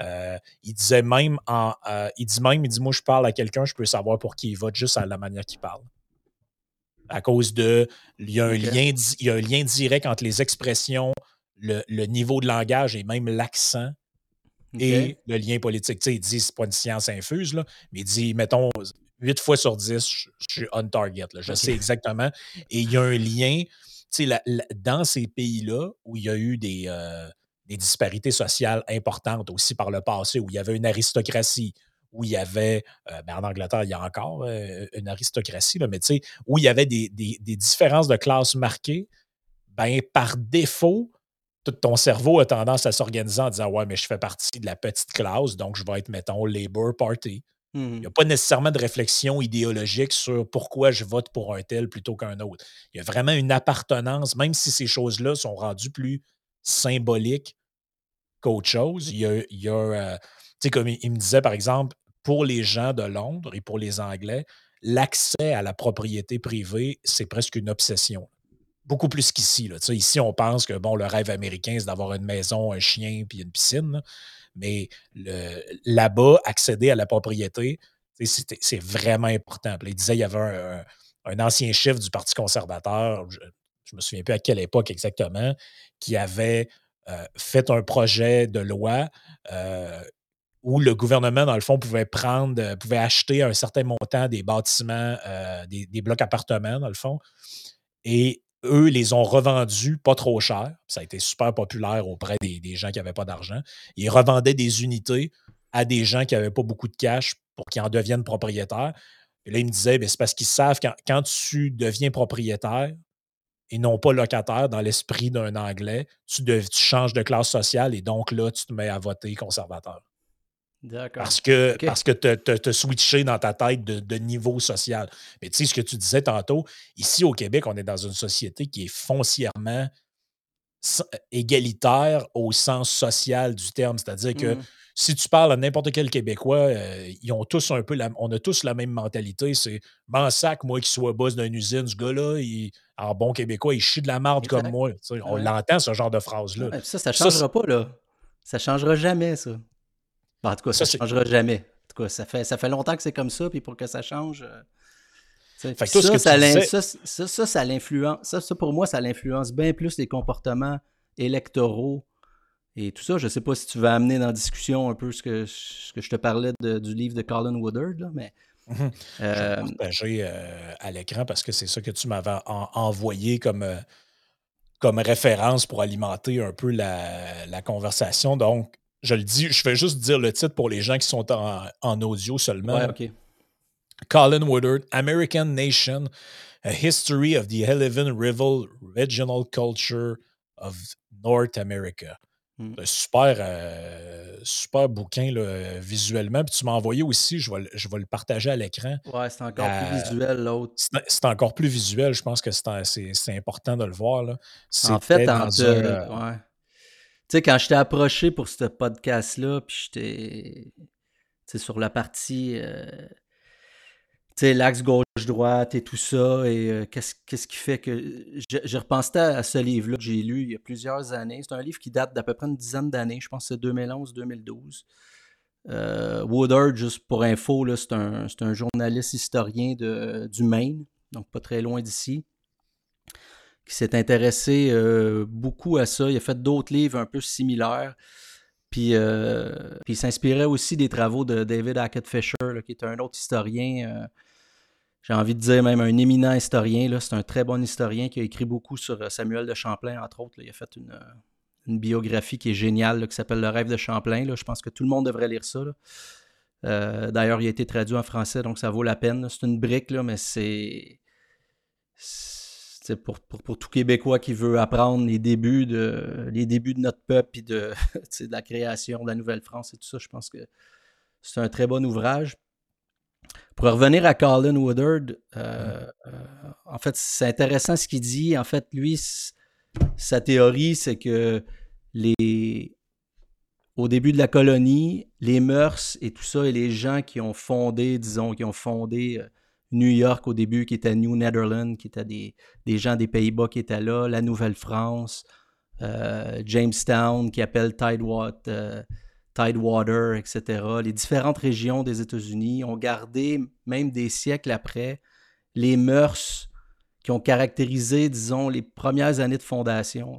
Euh, il disait même, en, euh, il dit même, il dit, moi, je parle à quelqu'un, je peux savoir pour qui il vote juste à la manière qu'il parle. À cause de, il y a un, lien, il y a un lien direct entre les expressions le, niveau de langage et même l'accent et le lien politique. Tu sais, il dit c'est pas une science infuse, là, mais il dit, mettons, 8 fois sur 10, je, suis on target. Je sais exactement. Et il y a un lien. Tu sais, dans ces pays-là où il y a eu des, euh, des disparités sociales importantes aussi par le passé, où il y avait une aristocratie, où il y avait, euh, ben en Angleterre, il y a encore euh, une aristocratie, là, mais tu sais, où il y avait des, des, différences de classe marquées, ben par défaut, ton cerveau a tendance à s'organiser en disant Ouais, mais je fais partie de la petite classe, donc je vais être, mettons, Labour Party. Il n'y a mmh. pas nécessairement de réflexion idéologique sur pourquoi je vote pour un tel plutôt qu'un autre. Il y a vraiment une appartenance, même si ces choses-là sont rendues plus symboliques qu'autre chose. Il y a, il euh, tu sais, comme il, me disait, par exemple, pour les gens de Londres et pour les Anglais, l'accès à la propriété privée, c'est presque une obsession beaucoup plus qu'ici. Ici, on pense que bon, le rêve américain, c'est d'avoir une maison, un chien puis une piscine. Mais là-bas, accéder à la propriété, c'est vraiment important. il disait il y avait un, ancien chef du Parti conservateur, je ne me souviens plus à quelle époque exactement, qui avait euh, fait un projet de loi euh, où le gouvernement, dans le fond, pouvait prendre, pouvait acheter un certain montant des bâtiments, euh, des, des, blocs appartements, dans le fond, et eux les ont revendus pas trop cher. Ça a été super populaire auprès des, gens qui n'avaient pas d'argent. Ils revendaient des unités à des gens qui n'avaient pas beaucoup de cash pour qu'ils en deviennent propriétaires. Et là, ils me disaient, ben, c'est parce qu'ils savent quand, quand tu deviens propriétaire et non pas locataire dans l'esprit d'un Anglais, tu, tu changes de classe sociale et donc là, tu te mets à voter conservateur. Parce que, parce que tu as, switché dans ta tête de, niveau social. Mais tu sais, ce que tu disais tantôt, ici au Québec, on est dans une société qui est foncièrement égalitaire au sens social du terme. C'est-à-dire que mmh. si tu parles à n'importe quel Québécois, euh, ils ont tous un peu la, on a tous la même mentalité. C'est ben sac, moi qui sois boss d'une usine, ce gars-là, en bon québécois, il chie de la marde comme moi. On l'entend, ce genre de phrase-là. ça, ça ne changera pas, là. Ça ne changera jamais, ça en tout cas, ça ne changera jamais. En tout cas, ça fait, ça fait longtemps que c'est comme ça, puis pour que ça change. ça, ça, ça, ça, ça, l'influence. Ça, ça, pour moi, ça l'influence bien plus les comportements électoraux et tout ça. Je ne sais pas si tu vas amener dans la discussion un peu ce que, ce que je te parlais du livre de Colin Woodard, là, mais. Mhm. je vais euh, partager euh, à l'écran parce que c'est ça que tu m'avais envoyé comme, euh, comme référence pour alimenter un peu la, conversation. Donc, je le dis, je vais juste dire le titre pour les gens qui sont en, audio seulement. Ouais. Colin Woodard, American Nation, A History of the Eleven Rival Regional Culture of North America. Hmm. Super, euh, super bouquin là, visuellement. Puis tu m'as envoyé aussi, je vais, je vais le partager à l'écran. Ouais, c'est encore plus euh, visuel l'autre. C'est encore plus visuel. Je pense que c'est important de le voir. Là. En fait, en ouais. Sais, quand je t'ai approché pour ce podcast-là, puis j'étais sur la partie euh, l'axe gauche-droite et tout ça, et euh, qu'est-ce, qui fait que... J'ai repensé à, ce livre-là que j'ai lu il y a plusieurs années. C'est un livre qui date d'à peu près une dizaine d'années, je pense que c'est 2011-2012. Euh, Woodard, juste pour info, c'est, un, journaliste historien de, du Maine, donc pas très loin d'ici, qui s'est intéressé euh, beaucoup à ça. Il a fait d'autres livres un peu similaires. Puis, puis il s'inspirait aussi des travaux de David Hackett Fisher, qui est un autre historien j'ai envie de dire même un éminent historien. C'est un très bon historien qui a écrit beaucoup sur euh, Samuel de Champlain, entre autres. Il a fait une, euh, biographie qui est géniale, qui s'appelle Le rêve de Champlain. Je pense que tout le monde devrait lire ça. Euh, d'ailleurs, il a été traduit en français, donc ça vaut la peine. C'est une brique, mais c'est. Pour, pour, tout Québécois qui veut apprendre les débuts de, les débuts de notre peuple et [laughs] de, la création de la Nouvelle-France et tout ça, je pense que c'est un très bon ouvrage. Pour revenir à Colin Woodard, euh, euh, en fait, c'est intéressant ce qu'il dit. En fait, lui, sa théorie, c'est que les, au début de la colonie, les mœurs et tout ça, et les gens qui ont fondé, disons, qui ont fondé euh, New York au début, qui était New Netherlands, qui étaient des, gens des Pays-Bas qui étaient là, la Nouvelle-France, Jamestown, qui appelle Tidewater Tidewater, etc., les différentes régions des États-Unis ont gardé, même des siècles après, les mœurs qui ont caractérisé, disons, les premières années de fondation.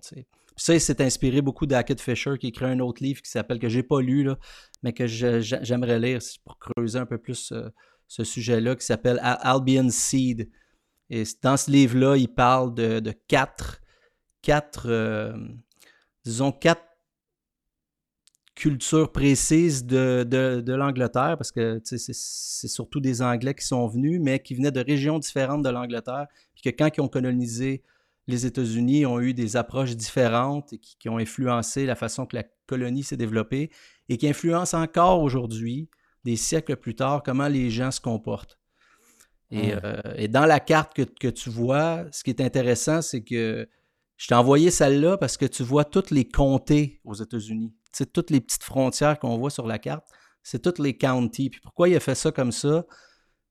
Ça, il s'est inspiré beaucoup d'Hackett Fisher, qui écrit un autre livre qui s'appelle, que j'ai pas lu, là, mais que j'aimerais lire pour creuser un peu plus euh, ce sujet-là, qui s'appelle Albion Seed. Et dans ce livre-là, il parle de, quatre, quatre euh, disons, quatre culture précise de, de, l'Angleterre, parce que c'est surtout des Anglais qui sont venus, mais qui venaient de régions différentes de l'Angleterre, puis que quand ils ont colonisé les États-Unis, ont eu des approches différentes et qui, ont influencé la façon que la colonie s'est développée et qui influencent encore aujourd'hui, des siècles plus tard, comment les gens se comportent. Et, mmh. euh, et dans la carte que, que, tu vois, ce qui est intéressant, c'est que je t'ai envoyé celle-là parce que tu vois toutes les comtés aux États-Unis c'est toutes les petites frontières qu'on voit sur la carte, c'est toutes les counties. Puis pourquoi il a fait ça comme ça?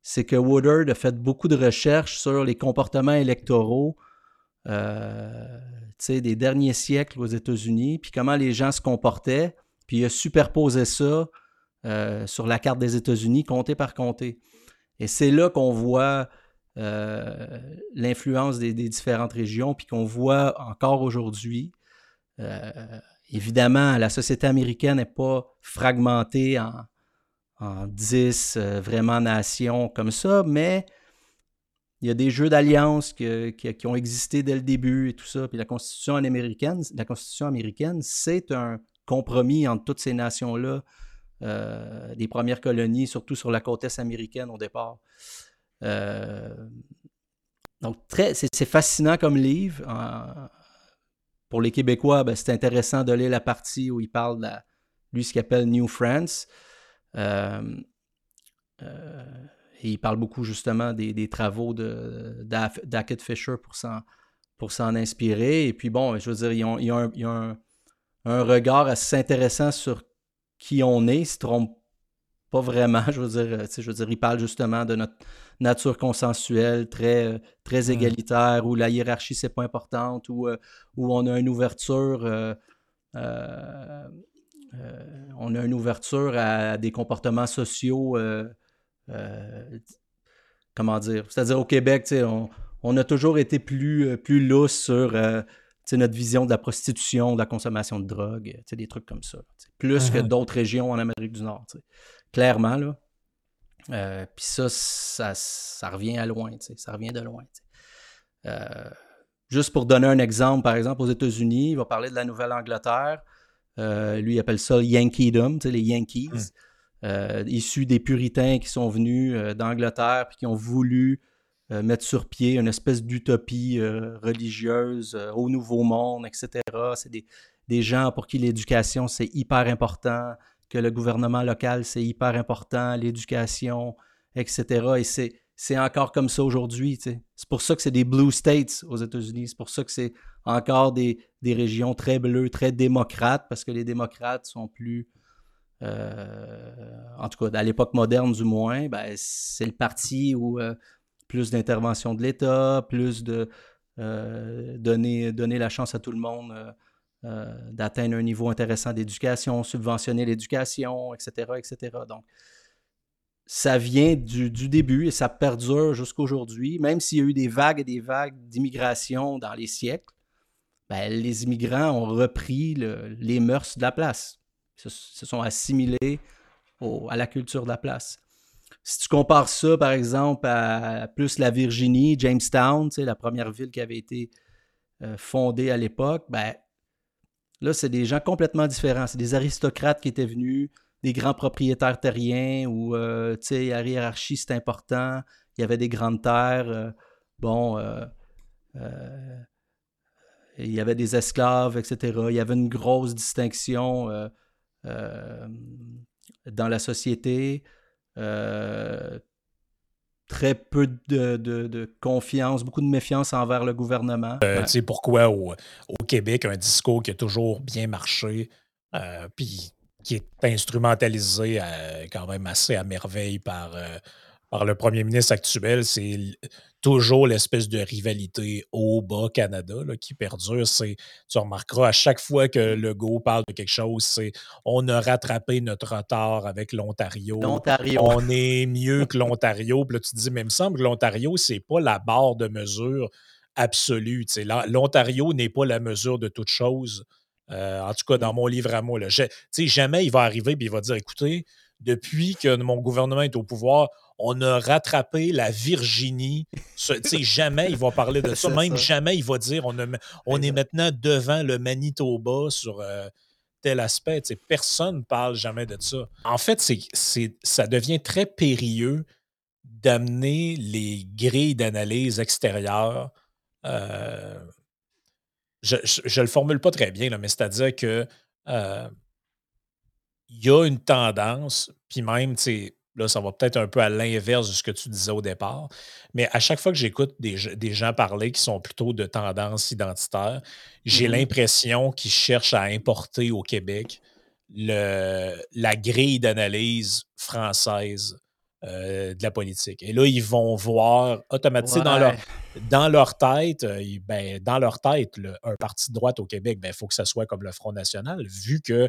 C'est que Woodard a fait beaucoup de recherches sur les comportements électoraux euh, des derniers siècles aux États-Unis, puis comment les gens se comportaient, puis il a superposé ça euh, sur la carte des États-Unis, comté par comté. Et c'est là qu'on voit euh, l'influence des, différentes régions, puis qu'on voit encore aujourd'hui Évidemment, la société américaine n'est pas fragmentée en, en 10 euh, vraiment nations comme ça, mais il y a des jeux d'alliance qui, ont existé dès le début et tout ça. Puis la Constitution américaine, la Constitution américaine, c'est un compromis entre toutes ces nations-là, euh, des premières colonies, surtout sur la côte est américaine au départ. Euh, donc, c'est fascinant comme livre pour les Québécois, ben, c'est intéressant de lire la partie où il parle de lui ce qu'il appelle New France. Euh, il parle beaucoup justement des, travaux d'Hackett Fisher pour s'en, pour s'en inspirer. Et puis bon, je veux dire, il y a, un, regard assez intéressant sur qui on est, se trompe pas vraiment. [laughs] Je veux dire, je veux dire, il parle justement de notre nature consensuelle, très, euh, très égalitaire, où la hiérarchie, c'est pas importante, où, euh, où on a une ouverture. Euh, on a une ouverture à des comportements sociaux, comment dire, c'est-à-dire au Québec, on, on, a toujours été plus, plus lousse sur notre vision de la prostitution, de la consommation de drogue, des trucs comme ça. Plus que mm-hmm. d'autres régions en Amérique du Nord. Clairement, là. Euh, puis ça, ça, revient à loin, ça revient de loin. Euh, juste pour donner un exemple, par exemple, aux États-Unis, il va parler de la Nouvelle-Angleterre. Euh, lui, il appelle ça Yankeedom, les Yankees, mm. issus des puritains qui sont venus d'Angleterre puis qui ont voulu mettre sur pied une espèce d'utopie religieuse au Nouveau Monde, etc. C'est des, des gens pour qui l'éducation, c'est hyper important que le gouvernement local, c'est hyper important, l'éducation, etc. Et c'est, encore comme ça aujourd'hui. C'est pour ça que c'est des blue states aux États-Unis. C'est pour ça que c'est encore des, régions très bleues, très démocrates, parce que les démocrates sont plus... Euh, en tout cas, à l'époque moderne du moins, ben, c'est le parti où euh, plus d'intervention de l'État, plus de euh, donner, donner la chance à tout le monde euh, d'atteindre un niveau intéressant d'éducation, subventionner l'éducation, etc., etc. Donc, ça vient du, début et ça perdure jusqu'aujourd'hui, même s'il y a eu des vagues et des vagues d'immigration dans les siècles, ben, les immigrants ont repris les mœurs de la place, se, se sont assimilés à la culture de la place. Si tu compares ça, par exemple, à plus la Virginie, Jamestown, la première ville qui avait été euh, fondée à l'époque, ben, Là, c'est des gens complètement différents. C'est des aristocrates qui étaient venus, des grands propriétaires terriens où, euh, tu sais, la hiérarchie, c'est important. Il y avait des grandes terres. Euh, bon, il y avait des esclaves, etc. Il y avait une grosse distinction dans la société très peu de, confiance, beaucoup de méfiance envers le gouvernement. Euh, tu sais pourquoi au, Québec, un discours qui a toujours bien marché, euh, puis qui est instrumentalisé euh, quand même assez à merveille par, par le premier ministre actuel, c'est toujours l'espèce de rivalité au bas Canada qui perdure. C'est, tu remarqueras à chaque fois que le Go parle de quelque chose, c'est on a rattrapé notre retard avec l'Ontario. On est mieux que l'Ontario. Puis là, tu te dis, mais il me semble que l'Ontario, c'est pas la barre de mesure absolue. L'Ontario n'est pas la mesure de toute chose. Euh, en tout cas, dans mon livre à moi. Là. jamais il va arriver et il va dire écoutez, depuis que mon gouvernement est au pouvoir, on a rattrapé la Virginie. jamais il va parler de [laughs] ça. Même jamais il va dire on, on est maintenant devant le Manitoba sur euh, tel aspect. personne ne parle jamais de ça. En fait, c'est, ça devient très périlleux d'amener les grilles d'analyse extérieures. Euh, je ne le formule pas très bien, là, mais c'est-à-dire que euh, il y a une tendance, puis même, tu sais, Là, ça va peut-être un peu à l'inverse de ce que tu disais au départ. Mais à chaque fois que j'écoute des, gens parler qui sont plutôt de tendance identitaire, j'ai mmh l'impression qu'ils cherchent à importer au Québec le, la grille d'analyse française euh, de la politique. Et là, ils vont voir automatiquement dans, leur, dans leur tête, euh, ben, dans leur tête, un parti de droite au Québec, il ben, faut que ça soit comme le Front National, vu que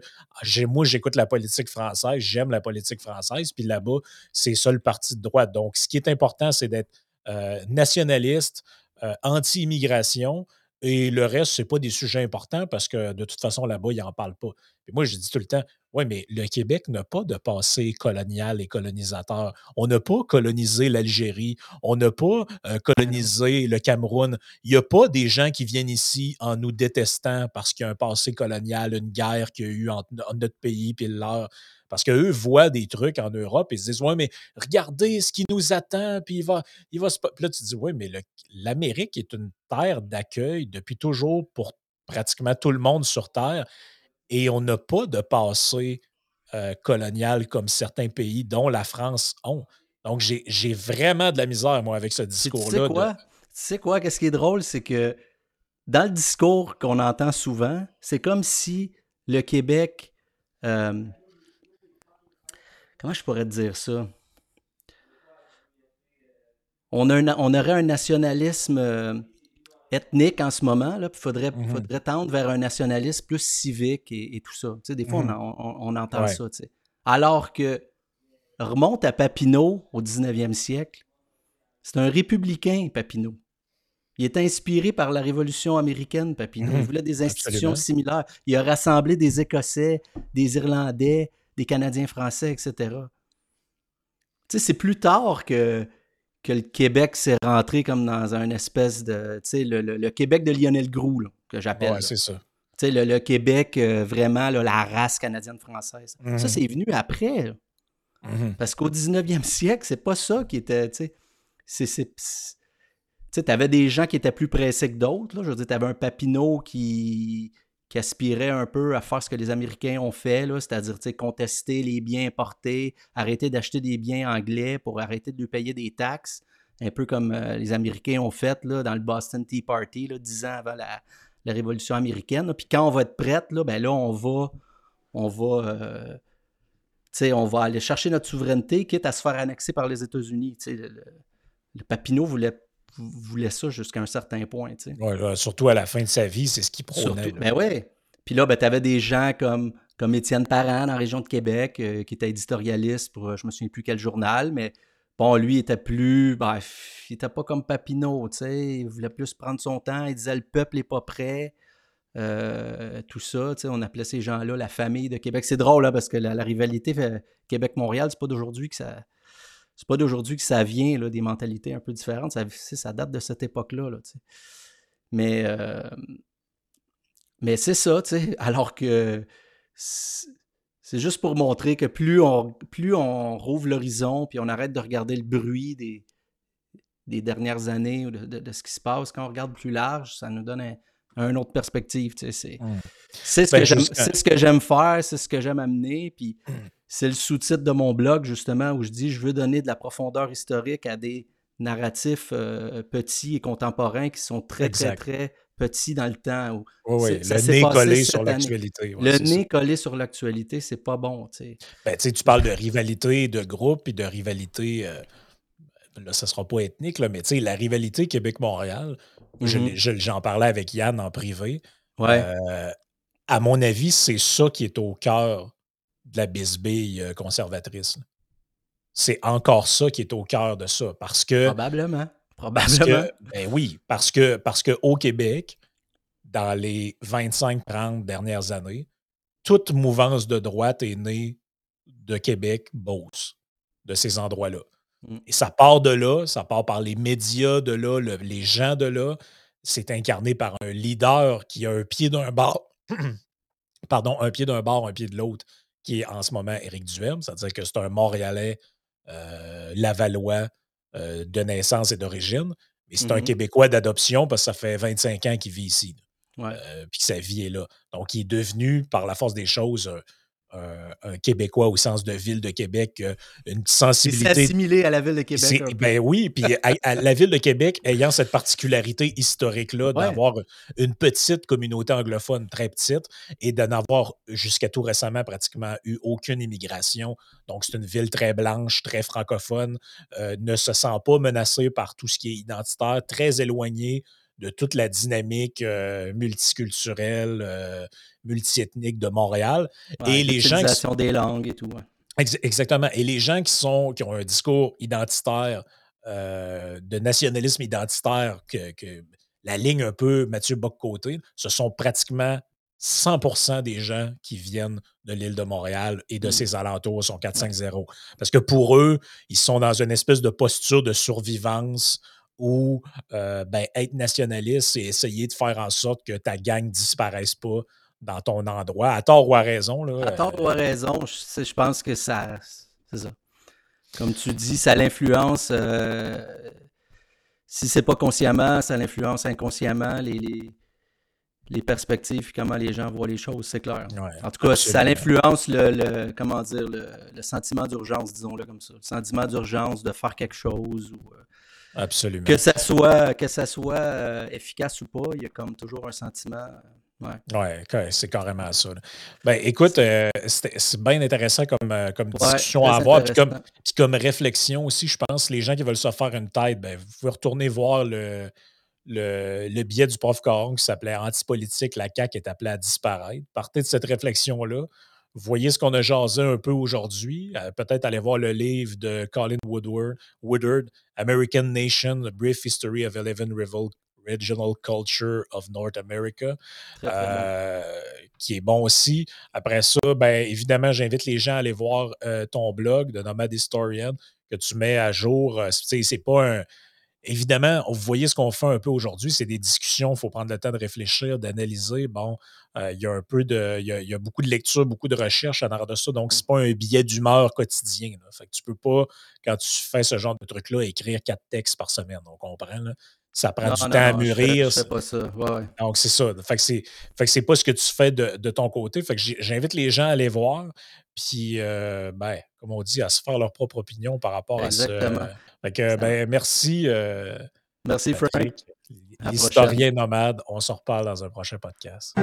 moi, j'écoute la politique française, j'aime la politique française, puis là-bas, c'est ça le parti de droite. Donc, ce qui est important, c'est d'être euh, nationaliste, anti-immigration, et le reste, ce n'est pas des sujets importants parce que de toute façon, là-bas, ils n'en parlent pas. Et moi, je dis tout le temps, oui, mais le Québec n'a pas de passé colonial et colonisateur. On n'a pas colonisé l'Algérie, on n'a pas euh, colonisé le Cameroun. Il n'y a pas des gens qui viennent ici en nous détestant parce qu'il y a un passé colonial, une guerre qu'il y a eu entre, notre pays et leur. Parce qu'eux voient des trucs en Europe et se disent Ouais, mais regardez ce qui nous attend, puis il va, il va se. Puis là, tu dis Oui, mais l'Amérique est une terre d'accueil depuis toujours pour pratiquement tout le monde sur Terre et on n'a pas de passé euh, colonial comme certains pays, dont la France, ont. Donc, j'ai vraiment de la misère, moi, avec ce discours-là. Tu sais quoi? Tu sais quoi? Qu'est-ce qui est drôle, c'est que dans le discours qu'on entend souvent, c'est comme si le Québec. Euh, comment je pourrais te dire ça? On, a on aurait un nationalisme euh, ethnique en ce moment. Il faudrait, mm-hmm. faudrait tendre vers un nationalisme plus civique et, tout ça. des fois, mm-hmm. on, entend ça. Alors que remonte à Papineau au 19e siècle, c'est un républicain, Papineau. Il est inspiré par la Révolution américaine, Papineau. Il mhm. voulait des institutions similaires. Il a rassemblé des Écossais, des Irlandais, des Canadiens français, etc. Tu sais, c'est plus tard que, que le Québec s'est rentré comme dans un espèce de. Tu sais, le, Québec de Lionel Groux, que j'appelle. Ouais, c'est ça. Tu sais, le, Québec, euh, vraiment, la race canadienne-française. Ça, mhm. c'est venu après. Mhm. Parce qu'au 19e siècle, c'est pas ça qui était. Tu sais, tu avais des gens qui étaient plus pressés que d'autres. Je veux dire, tu avais un Papineau qui, qui aspirait un peu à faire ce que les Américains ont fait, c'est-à-dire contester les biens importés, arrêter d'acheter des biens anglais pour arrêter de payer des taxes, un peu comme euh, les Américains ont fait là, dans le Boston Tea Party, dix ans avant la, Révolution américaine. Puis quand on va être prête, là, ben on va, on va, euh, on va aller chercher notre souveraineté, quitte à se faire annexer par les États-Unis. Le, le Papineau voulait voulait ça jusqu'à un certain point. Tu surtout à la fin de sa vie, c'est ce qu'il prônait. Ben ouais. Puis là, ben, tu avais des gens comme, comme Étienne Parent dans la région de Québec, euh, qui était éditorialiste pour euh, je me souviens plus quel journal, mais bon, lui, il était plus. Ben, il était pas comme Papineau, tu sais. Il voulait plus prendre son temps. Il disait le peuple n'est pas prêt. Euh, tout ça, tu sais, on appelait ces gens-là la famille de Québec. C'est drôle, là, parce que la, rivalité Québec-Montréal, c'est pas d'aujourd'hui que ça, c'est pas d'aujourd'hui que ça vient, là, des mentalités un peu différentes. Ça, ça date de cette époque-là. mais euh, mais c'est ça, tu sais. Alors que c'est juste pour montrer que plus on, plus on rouvre l'horizon, puis on arrête de regarder le bruit des, des dernières années ou de, ce qui se passe, quand on regarde plus large, ça nous donne un, une autre perspective. Tu sais, c'est, mmh. c'est, ce, ben, ce que j'aime faire, c'est ce que j'aime amener. Puis mmh. [clears throat] C'est le sous-titre de mon blog, justement, où je dis je veux donner de la profondeur historique à des narratifs euh, petits et contemporains qui sont très, très, très petits dans le temps. oui, le nez collé sur l'actualité. le nez collé sur l'actualité, c'est pas bon. Tu ben, tu parles de rivalité de groupe et de rivalité. Euh, là, ça sera pas ethnique, là, mais la rivalité Québec-Montréal, mm-hmm. j'en parlais avec Yann en privé. Ouais. Euh, à mon avis, c'est ça qui est au cœur de la bisbille euh, conservatrice. C'est encore ça qui est au cœur de ça. Parce que. Probablement. Probablement. ben oui, parce que parce qu'au Québec, dans les 25-30 dernières années, toute mouvance de droite est née de Québec, Beauce, de ces endroits-là. Mm. Et ça part de là, ça part par les médias de là, les gens de là. C'est incarné par un leader qui a un pied d'un bord, [clears throat] pardon, un pied d'un bord, un pied de l'autre, qui est en ce moment Éric Duhem, c'est-à-dire que c'est un Montréalais euh, lavallois euh, de naissance et d'origine, mais c'est un mmh Québécois d'adoption parce que ça fait 25 ans qu'il vit ici. Euh, puis sa vie est là. Donc, il est devenu, par la force des choses, un, Québécois au sens de ville de Québec, euh, une sensibilité. C'est assimilé à la ville de Québec. Ben oui, puis [laughs] la ville de Québec ayant cette particularité historique-là d'avoir une petite communauté anglophone très petite et de n'avoir jusqu'à tout récemment pratiquement eu aucune immigration. Donc, c'est une ville très blanche, très francophone, euh, ne se sent pas menacée par tout ce qui est identitaire, très éloignée de toute la dynamique euh, multiculturelle, euh, multiethnique de Montréal. et les gens qui sont... des langues et tout. exactement. Et les gens qui sont qui ont un discours identitaire, euh, de nationalisme identitaire, que, la ligne un peu Mathieu Bock-Côté, ce sont pratiquement 100% des gens qui viennent de l'île de Montréal et de mmh. ses alentours sont 4-5-0. Parce que pour eux, ils sont dans une espèce de posture de survivance ou euh, ben, être nationaliste, et essayer de faire en sorte que ta gang ne disparaisse pas dans ton endroit, à tort ou à raison. Là, à tort ou à raison, je, je pense que ça. C'est ça. Comme tu dis, ça l'influence. Euh, si c'est pas consciemment, ça l'influence inconsciemment les, les, perspectives comment les gens voient les choses, c'est clair. en tout cas, ça l'influence le, comment dire le, sentiment d'urgence, disons-le comme ça. Le sentiment d'urgence de faire quelque chose ou euh, Absolument. Que ça soit, que ça soit euh, efficace ou pas, il y a comme toujours un sentiment. Ouais c'est carrément ça. Ben, écoute, euh, c'est bien intéressant comme, euh, comme discussion à avoir. Puis comme, comme, réflexion aussi, je pense, les gens qui veulent se faire une tête, ben, vous pouvez retourner voir le, le, le billet du prof Caron qui s'appelait Antipolitique, la CAQ est appelée à disparaître. Partez de cette réflexion-là voyez ce qu'on a jasé un peu aujourd'hui? Euh, peut-être aller voir le livre de Colin Woodward, Woodard, American Nation, A Brief History of Eleven Original Culture of North America, qui est bon aussi. Après ça, ben, évidemment, j'invite les gens à aller voir ton blog de Nomad Historian que tu mets à jour. C'est pas un Évidemment, vous voyez ce qu'on fait un peu aujourd'hui, c'est des discussions, il faut prendre le temps de réfléchir, d'analyser. Bon, euh, il y a un peu de. Il y a, beaucoup de lecture, beaucoup de recherche en arrière de ça. Donc, ce n'est pas un billet d'humeur quotidien. Fait que tu ne peux pas, quand tu fais ce genre de truc-là, écrire quatre textes par semaine. On comprend. Ça prend du temps à mûrir. Je pas ça. Donc, c'est ça. Fait que c'est, fait que c'est pas ce que tu fais de, ton côté. Fait que j'invite les gens à aller voir. Puis, euh, ben, comme on dit, à se faire leur propre opinion par rapport à ça. Fait que, ben, merci. Euh, merci, Frank. L'historien nomade. On se reparle dans un prochain podcast.